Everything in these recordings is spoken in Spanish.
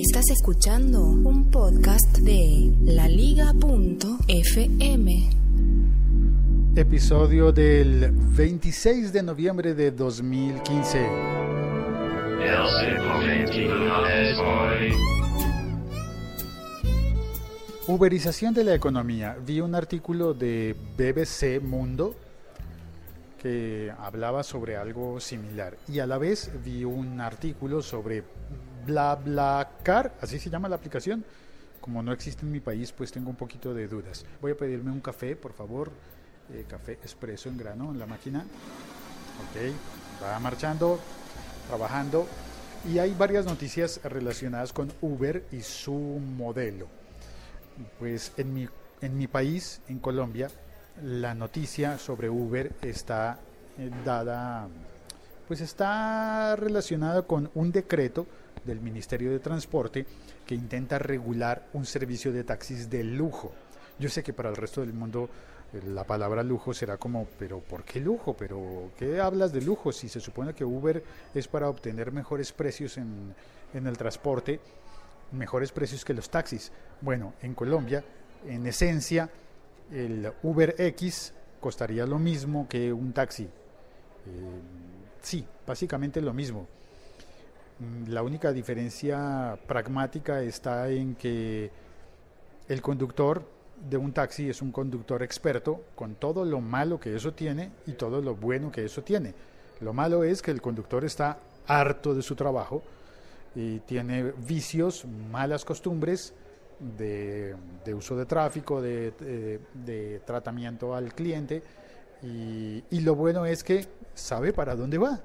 Estás escuchando un podcast de laliga.fm. Episodio del 26 de noviembre de 2015. Uberización de la economía. Vi un artículo de BBC Mundo que hablaba sobre algo similar y a la vez vi un artículo sobre BlaBlaCar, así se llama la aplicación. Como no existe en mi país, pues tengo un poquito de dudas. Voy a pedirme un café, por favor. Eh, café expreso en grano en la máquina. Ok, va marchando, trabajando. Y hay varias noticias relacionadas con Uber y su modelo. Pues en mi, en mi país, en Colombia, la noticia sobre Uber está eh, dada, pues está relacionada con un decreto del Ministerio de Transporte que intenta regular un servicio de taxis de lujo. Yo sé que para el resto del mundo eh, la palabra lujo será como, pero ¿por qué lujo? ¿Pero qué hablas de lujo? Si se supone que Uber es para obtener mejores precios en, en el transporte, mejores precios que los taxis. Bueno, en Colombia, en esencia, el Uber X costaría lo mismo que un taxi. Eh, sí, básicamente lo mismo. Mm, la única diferencia pragmática está en que el conductor de un taxi es un conductor experto con todo lo malo que eso tiene y todo lo bueno que eso tiene. Lo malo es que el conductor está harto de su trabajo y tiene vicios, malas costumbres, de, uso de tráfico, de, tratamiento al cliente. Y, y, lo bueno es que sabe para dónde va.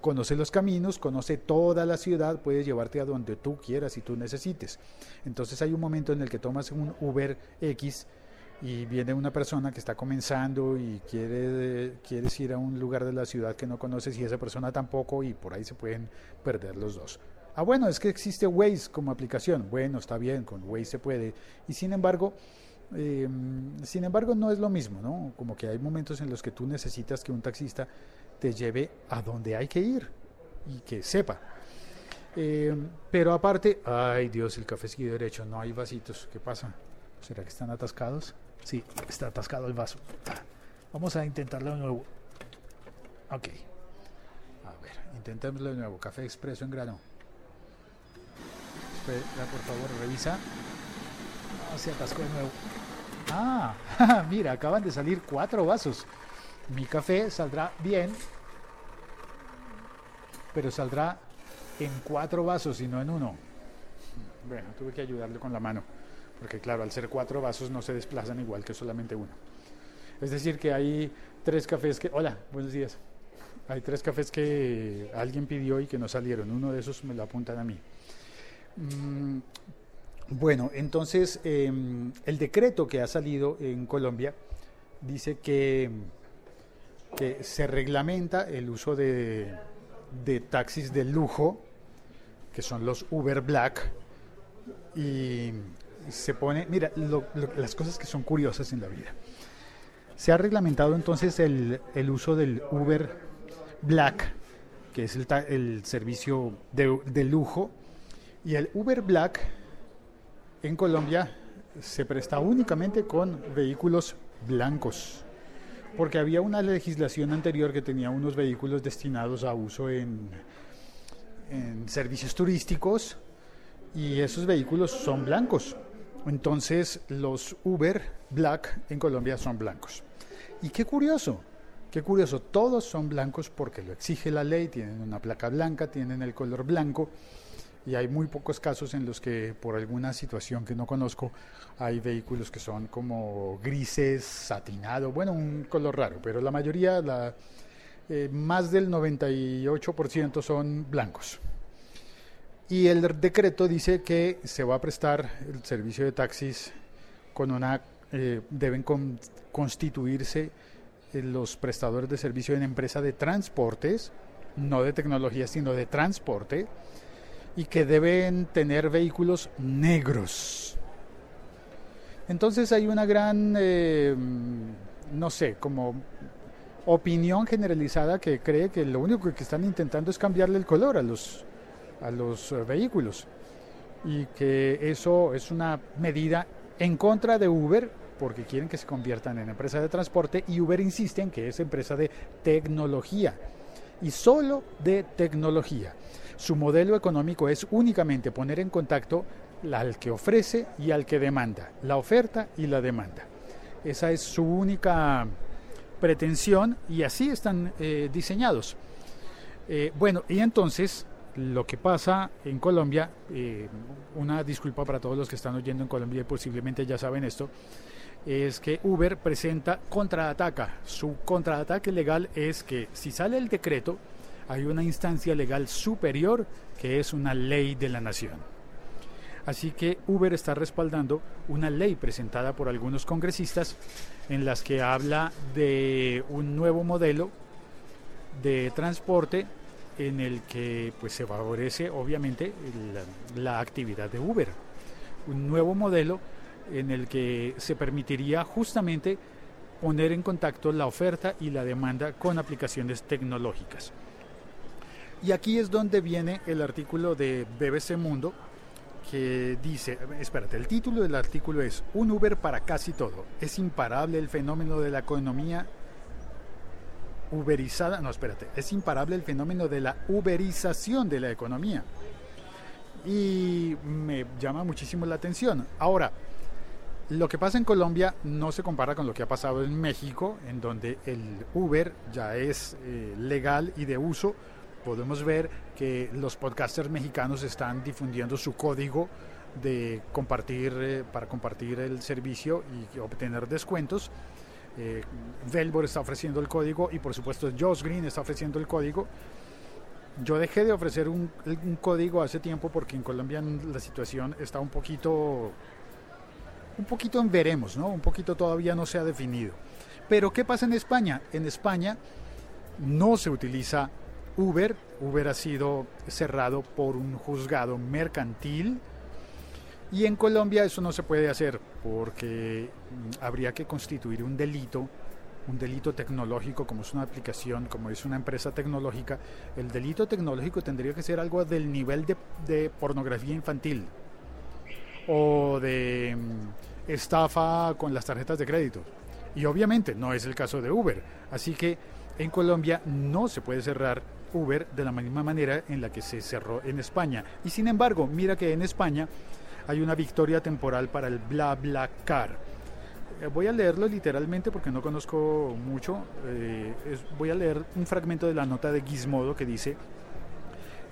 Conoce los caminos, conoce toda la ciudad, puede llevarte a donde tú quieras y tú necesites. Entonces hay un momento en el que tomas un Uber X y viene una persona que está comenzando y quiere quieres ir a un lugar de la ciudad que no conoces y esa persona tampoco y por ahí se pueden perder los dos. Ah, bueno, es que existe Waze como aplicación. Bueno, está bien, con Waze se puede. Y sin embargo, em, sin embargo, no es lo mismo, ¿no? Como que hay momentos en los que tú necesitas que un taxista te lleve a donde hay que ir y que sepa. Em, pero aparte, ay Dios, el café sigue derecho, no hay vasitos. ¿Qué pasa? ¿Será que están atascados? Sí, está atascado el vaso. Vamos a intentarlo de nuevo. Ok. A ver, intentémoslo de nuevo. Café expreso en grano por favor, revisa. se atascó de nuevo. Ah, mira, acaban de salir cuatro vasos. Mi café saldrá bien, pero saldrá en cuatro vasos y no en uno. Bueno, tuve que ayudarle con la mano, porque claro, al ser cuatro vasos no se desplazan igual que solamente uno. Es decir, que hay tres cafés que... Hola, buenos días. Hay tres cafés que alguien pidió y que no salieron. Uno de esos me lo apuntan a mí. Mm, bueno, entonces em, el decreto que ha salido en Colombia dice que, que se reglamenta el uso de, de, taxis de lujo, que son los Uber Black, y se pone, mira, las cosas que son curiosas en la vida. Se ha reglamentado entonces el, el uso del Uber Black, que es el, el servicio de, de lujo, y el Uber Black en Colombia se presta únicamente con vehículos blancos, porque había una legislación anterior que tenía unos vehículos destinados a uso en, servicios turísticos y esos vehículos son blancos. Entonces los Uber Black en Colombia son blancos. Y qué curioso, qué curioso, todos son blancos porque lo exige la ley, tienen una placa blanca, tienen el color blanco y hay muy pocos casos en los que por alguna situación que no conozco hay vehículos que son como grises, satinado, bueno, un color raro, pero la mayoría, eh, más del 98% son blancos. Y el decreto dice que se va a prestar el servicio de taxis con una, eh, deben constituirse eh, los prestadores de servicio en empresa de transportes, no de tecnología, sino de transporte, y que deben tener vehículos negros. Entonces hay una gran, eh, no sé, como opinión generalizada que cree que lo único que están intentando es cambiarle el color a los, a los eh, vehículos. y que eso es una medida en contra de Uber porque quieren que se conviertan en empresa de transporte y Uber insiste en que es empresa de tecnología y solo de tecnología. Su modelo económico es únicamente poner en contacto al que ofrece y al que demanda, la oferta y la demanda. Esa es su única pretensión y así están eh, diseñados. Eh, bueno, y entonces lo que pasa en Colombia, eh, una disculpa para todos los que están oyendo en Colombia y posiblemente ya saben esto, es que Uber presenta contraataca. Su contraataque legal es que si sale el decreto, hay una instancia legal superior que es una ley de la nación. Así que Uber está respaldando una ley presentada por algunos congresistas en las que habla de un nuevo modelo de transporte en el que pues se favorece obviamente la, la actividad de Uber. Un nuevo modelo en el que se permitiría justamente poner en contacto la oferta y la demanda con aplicaciones tecnológicas. Y aquí es donde viene el artículo de BBC Mundo que dice, espérate, el título del artículo es Un Uber para casi todo. Es imparable el fenómeno de la economía uberizada, no, espérate, es imparable el fenómeno de la uberización de la economía. Y me llama muchísimo la atención. Ahora, lo que pasa en Colombia no se compara con lo que ha pasado en México, en donde el Uber ya es eh, legal y de uso. Podemos ver que los podcasters mexicanos están difundiendo su código de compartir eh, para compartir el servicio y obtener descuentos. Eh, Velbor está ofreciendo el código y por supuesto Josh Green está ofreciendo el código. Yo dejé de ofrecer un, un código hace tiempo porque en Colombia la situación está un poquito un poquito en veremos, ¿no? Un poquito todavía no se ha definido. Pero ¿qué pasa en España? En España no se utiliza Uber. Uber ha sido cerrado por un juzgado mercantil. Y en Colombia eso no se puede hacer porque mm, habría que constituir un delito, un delito tecnológico, como es una aplicación, como es una empresa tecnológica. El delito tecnológico tendría que ser algo del nivel de, de pornografía infantil o de mm, estafa con las tarjetas de crédito. Y obviamente no es el caso de Uber. Así que en Colombia no se puede cerrar Uber de la misma manera en la que se cerró en España. Y sin embargo, mira que en España hay una victoria temporal para el BlaBlaCar. Eh, voy a leerlo literalmente porque no conozco mucho. Eh, voy a leer un fragmento de la nota de Gizmodo que dice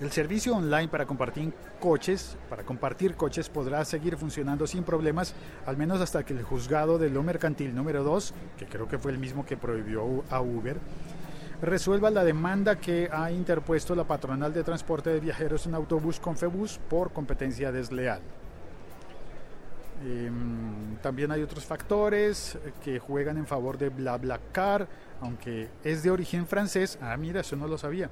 el servicio online para compartir coches, para compartir coches podrá seguir funcionando sin problemas, al menos hasta que el juzgado de lo mercantil número 2, que creo que fue el mismo que prohibió a Uber, resuelva la demanda que ha interpuesto la patronal de transporte de viajeros en autobús Confebus por competencia desleal. Em, también hay otros factores que juegan en favor de BlaBlaCar, aunque es de origen francés. Ah, mira, eso no lo sabía.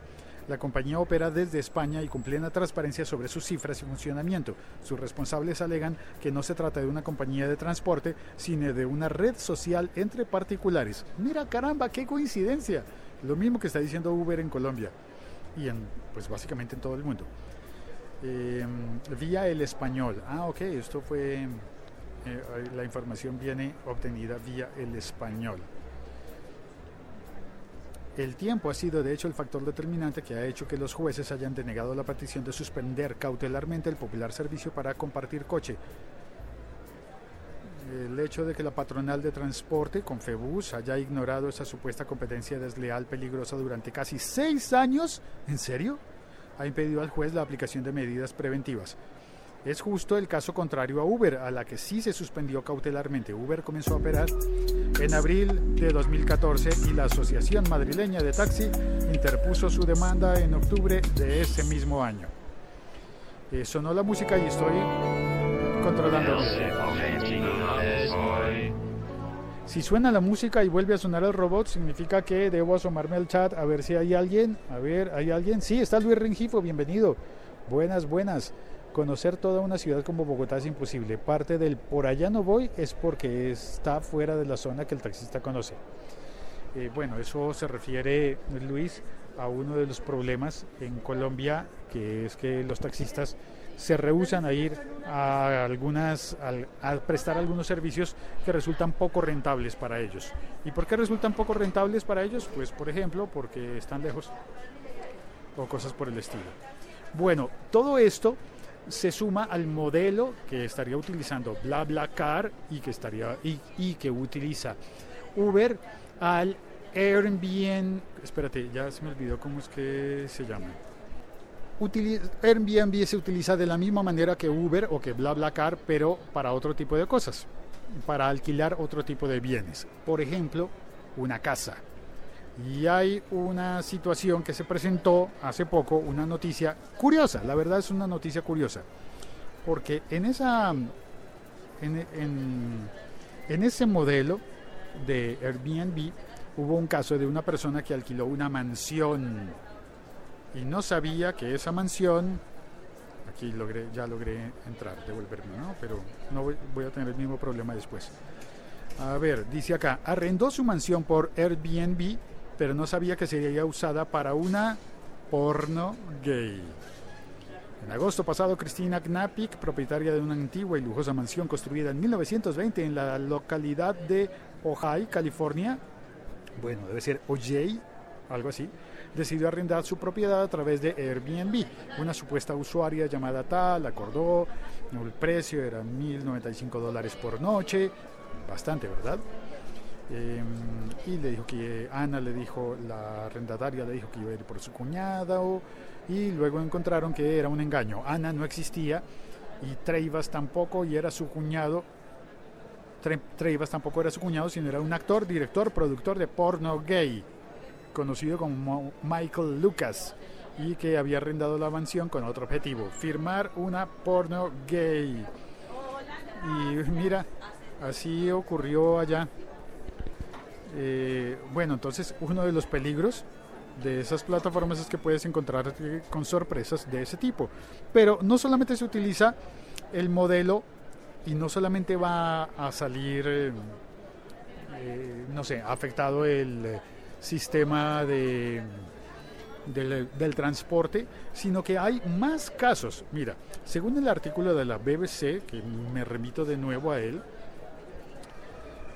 La compañía opera desde España y con plena transparencia sobre sus cifras y funcionamiento. Sus responsables alegan que no se trata de una compañía de transporte, sino de una red social entre particulares. Mira, caramba, qué coincidencia. Lo mismo que está diciendo Uber en Colombia y en, pues básicamente en todo el mundo. Em, vía el español. Ah, ok, esto fue, eh, la información viene obtenida vía el español. El tiempo ha sido de hecho el factor determinante que ha hecho que los jueces hayan denegado la petición de suspender cautelarmente el popular servicio para compartir coche. El hecho de que la patronal de transporte, Confebus, haya ignorado esa supuesta competencia desleal peligrosa durante casi seis años, ¿en serio? Ha impedido al juez la aplicación de medidas preventivas. Es justo el caso contrario a Uber, a la que sí se suspendió cautelarmente. Uber comenzó a operar en abril de 2014 y la Asociación Madrileña de Taxi interpuso su demanda en octubre de ese mismo año. Eh, sonó la música y estoy controlando. Si suena la música y vuelve a sonar el robot, significa que debo asomarme al chat a ver si hay alguien. A ver, ¿hay alguien? Sí, está Luis Rengifo, bienvenido. Buenas, buenas. Conocer toda una ciudad como Bogotá es imposible. Parte del por allá no voy es porque está fuera de la zona que el taxista conoce. Eh, bueno, eso se refiere, Luis, a uno de los problemas en Colombia, que es que los taxistas se rehusan a ir a algunas a prestar algunos servicios que resultan poco rentables para ellos. ¿Y por qué resultan poco rentables para ellos? Pues por ejemplo, porque están lejos o cosas por el estilo. Bueno, todo esto se suma al modelo que estaría utilizando BlaBlaCar y que estaría y, que utiliza Uber al Airbnb, espérate, ya se me olvidó cómo es que se llama. Airbnb se utiliza de la misma manera que Uber o que BlaBlaCar, pero para otro tipo de cosas, para alquilar otro tipo de bienes. Por ejemplo, una casa. Y hay una situación que se presentó hace poco, una noticia curiosa, la verdad es una noticia curiosa, porque en, esa, en, en ese modelo de Airbnb hubo un caso de una persona que alquiló una mansión y no sabía que esa mansión, aquí logré, ya logré entrar, devolverme, ¿no? Pero no voy, voy a tener el mismo problema después. A ver, dice acá, arrendó su mansión por Airbnb pero no sabía que sería usada para una porno gay. En agosto pasado, Cristina Knapik, propietaria de una antigua y lujosa mansión construida en 1920 en la localidad de Ojai, California, bueno, debe ser Ojai, algo así, decidió arrendar su propiedad a través de Airbnb. Una supuesta usuaria llamada Tal acordó, el precio era 1.095 dólares por noche, bastante, ¿verdad? Em, y le dijo que Ana le dijo, la arrendataria le dijo que iba a ir por su cuñado y luego encontraron que era un engaño. Ana no existía y Treivas tampoco y era su cuñado. Treivas tampoco era su cuñado, sino era un actor, director, productor de porno gay, conocido como Michael Lucas, y que había arrendado la mansión con otro objetivo, firmar una porno gay. Y mira, así ocurrió allá. Eh, bueno, entonces uno de los peligros de esas plataformas es que puedes encontrar con sorpresas de ese tipo. Pero no solamente se utiliza el modelo y no solamente va a salir, eh, eh, no sé, afectado el sistema de, del, transporte, sino que hay más casos. Mira, según el artículo de la BBC, que me remito de nuevo a él,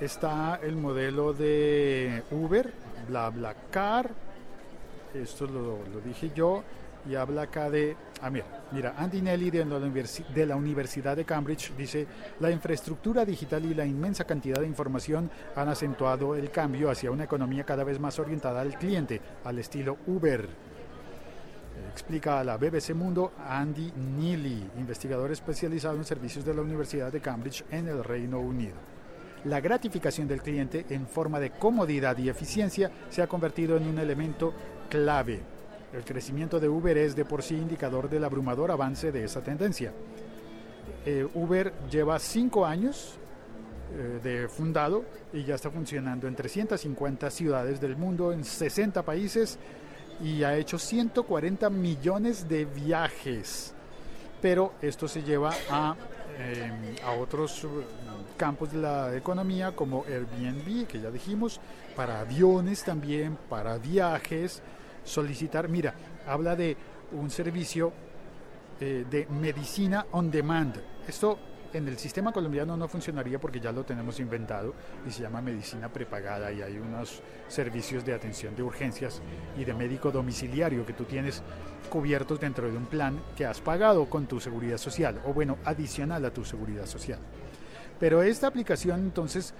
está el modelo de Uber, BlaBlaCar, esto lo, dije yo, y habla acá de, ah mira, mira, Andy Nelly de la, de la Universidad de Cambridge dice, la infraestructura digital y la inmensa cantidad de información han acentuado el cambio hacia una economía cada vez más orientada al cliente, al estilo Uber. Explica a la BBC Mundo Andy Neely, investigador especializado en servicios de la Universidad de Cambridge en el Reino Unido la gratificación del cliente en forma de comodidad y eficiencia se ha convertido en un elemento clave. El crecimiento de Uber es de por sí indicador del abrumador avance de esa tendencia. Eh, Uber lleva cinco años eh, de fundado y ya está funcionando en 350 ciudades del mundo, en 60 países y ha hecho 140 millones de viajes. Pero esto se lleva a, eh, a otros campos de la economía como Airbnb, que ya dijimos, para aviones también, para viajes, solicitar, mira, habla de un servicio eh, de medicina on demand. Esto en el sistema colombiano no funcionaría porque ya lo tenemos inventado y se llama medicina prepagada y hay unos servicios de atención de urgencias y de médico domiciliario que tú tienes cubiertos dentro de un plan que has pagado con tu seguridad social o bueno, adicional a tu seguridad social. Pero esta aplicación entonces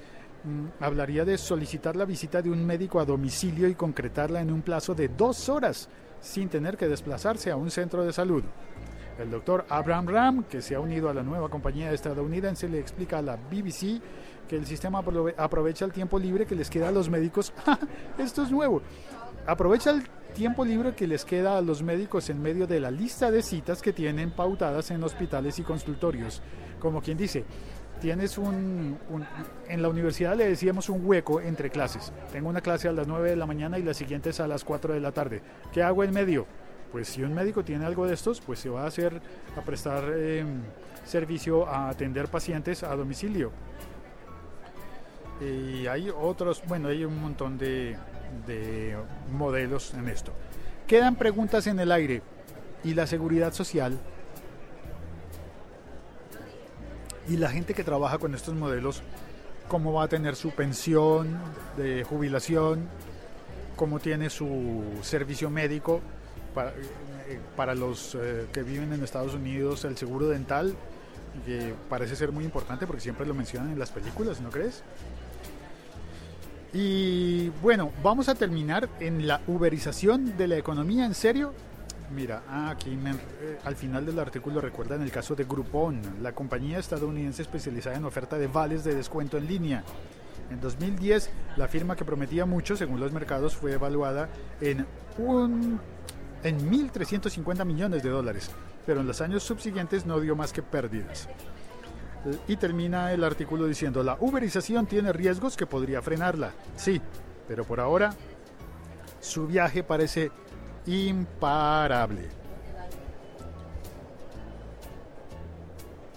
mm, hablaría de solicitar la visita de un médico a domicilio y concretarla en un plazo de dos horas sin tener que desplazarse a un centro de salud. El doctor Abraham Ram, que se ha unido a la nueva compañía estadounidense, le explica a la BBC que el sistema aprovecha el tiempo libre que les queda a los médicos. Esto es nuevo. Aprovecha el tiempo libre que les queda a los médicos en medio de la lista de citas que tienen pautadas en hospitales y consultorios. Como quien dice, tienes un, en la universidad le decíamos un hueco entre clases. Tengo una clase a las 9 de la mañana y la siguiente es a las 4 de la tarde. ¿Qué hago en medio? Pues si un médico tiene algo de estos, pues se va a hacer a prestar em, servicio a atender pacientes a domicilio. Y hay otros, bueno, hay un montón de, de modelos en esto. Quedan preguntas en el aire. ¿Y la seguridad social? Y la gente que trabaja con estos modelos, cómo va a tener su pensión de jubilación, cómo tiene su servicio médico para, eh, para los eh, que viven en Estados Unidos, el seguro dental, que parece ser muy importante porque siempre lo mencionan en las películas, ¿no crees? Y bueno, vamos a terminar en la uberización de la economía, ¿en serio? Mira, ah, aquí eh, al final del artículo recuerdan el caso de Groupon, la compañía estadounidense especializada en oferta de vales de descuento en línea. En 2010, la firma que prometía mucho, según los mercados, fue evaluada en un en 1.350 millones de dólares, pero en los años subsiguientes no dio más que pérdidas. Y termina el artículo diciendo, la uberización tiene riesgos que podría frenarla. Sí, pero por ahora su viaje parece imparable.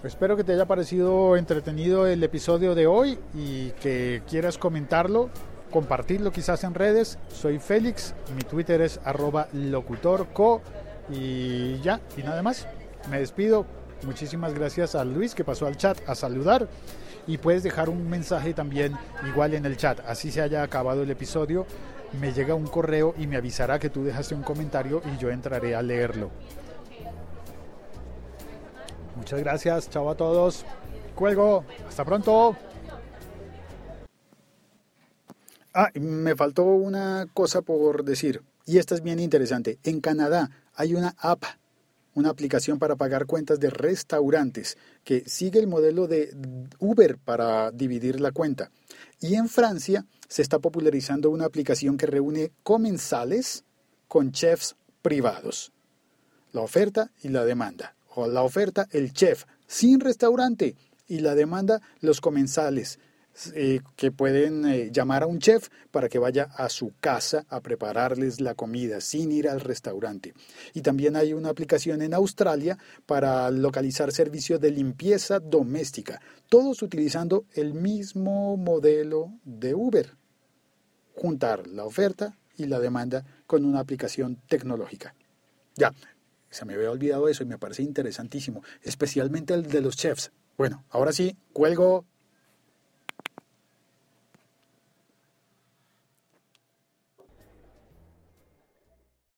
Espero que te haya parecido entretenido el episodio de hoy y que quieras comentarlo, compartirlo quizás en redes. Soy Félix, mi Twitter es arroba locutorco y ya, y nada más. Me despido. Muchísimas gracias a Luis que pasó al chat a saludar y puedes dejar un mensaje también igual en el chat. Así se haya acabado el episodio, me llega un correo y me avisará que tú dejaste un comentario y yo entraré a leerlo. Muchas gracias, chao a todos. Cuelgo, hasta pronto. Ah, me faltó una cosa por decir, y esta es bien interesante. En Canadá hay una app una aplicación para pagar cuentas de restaurantes que sigue el modelo de Uber para dividir la cuenta. Y en Francia se está popularizando una aplicación que reúne comensales con chefs privados. La oferta y la demanda. O la oferta, el chef sin restaurante y la demanda, los comensales eh, que pueden eh, llamar a un chef para que vaya a su casa a prepararles la comida sin ir al restaurante. Y también hay una aplicación en Australia para localizar servicios de limpieza doméstica, todos utilizando el mismo modelo de Uber. Juntar la oferta y la demanda con una aplicación tecnológica. Ya, se me había olvidado eso y me parece interesantísimo, especialmente el de los chefs. Bueno, ahora sí, cuelgo.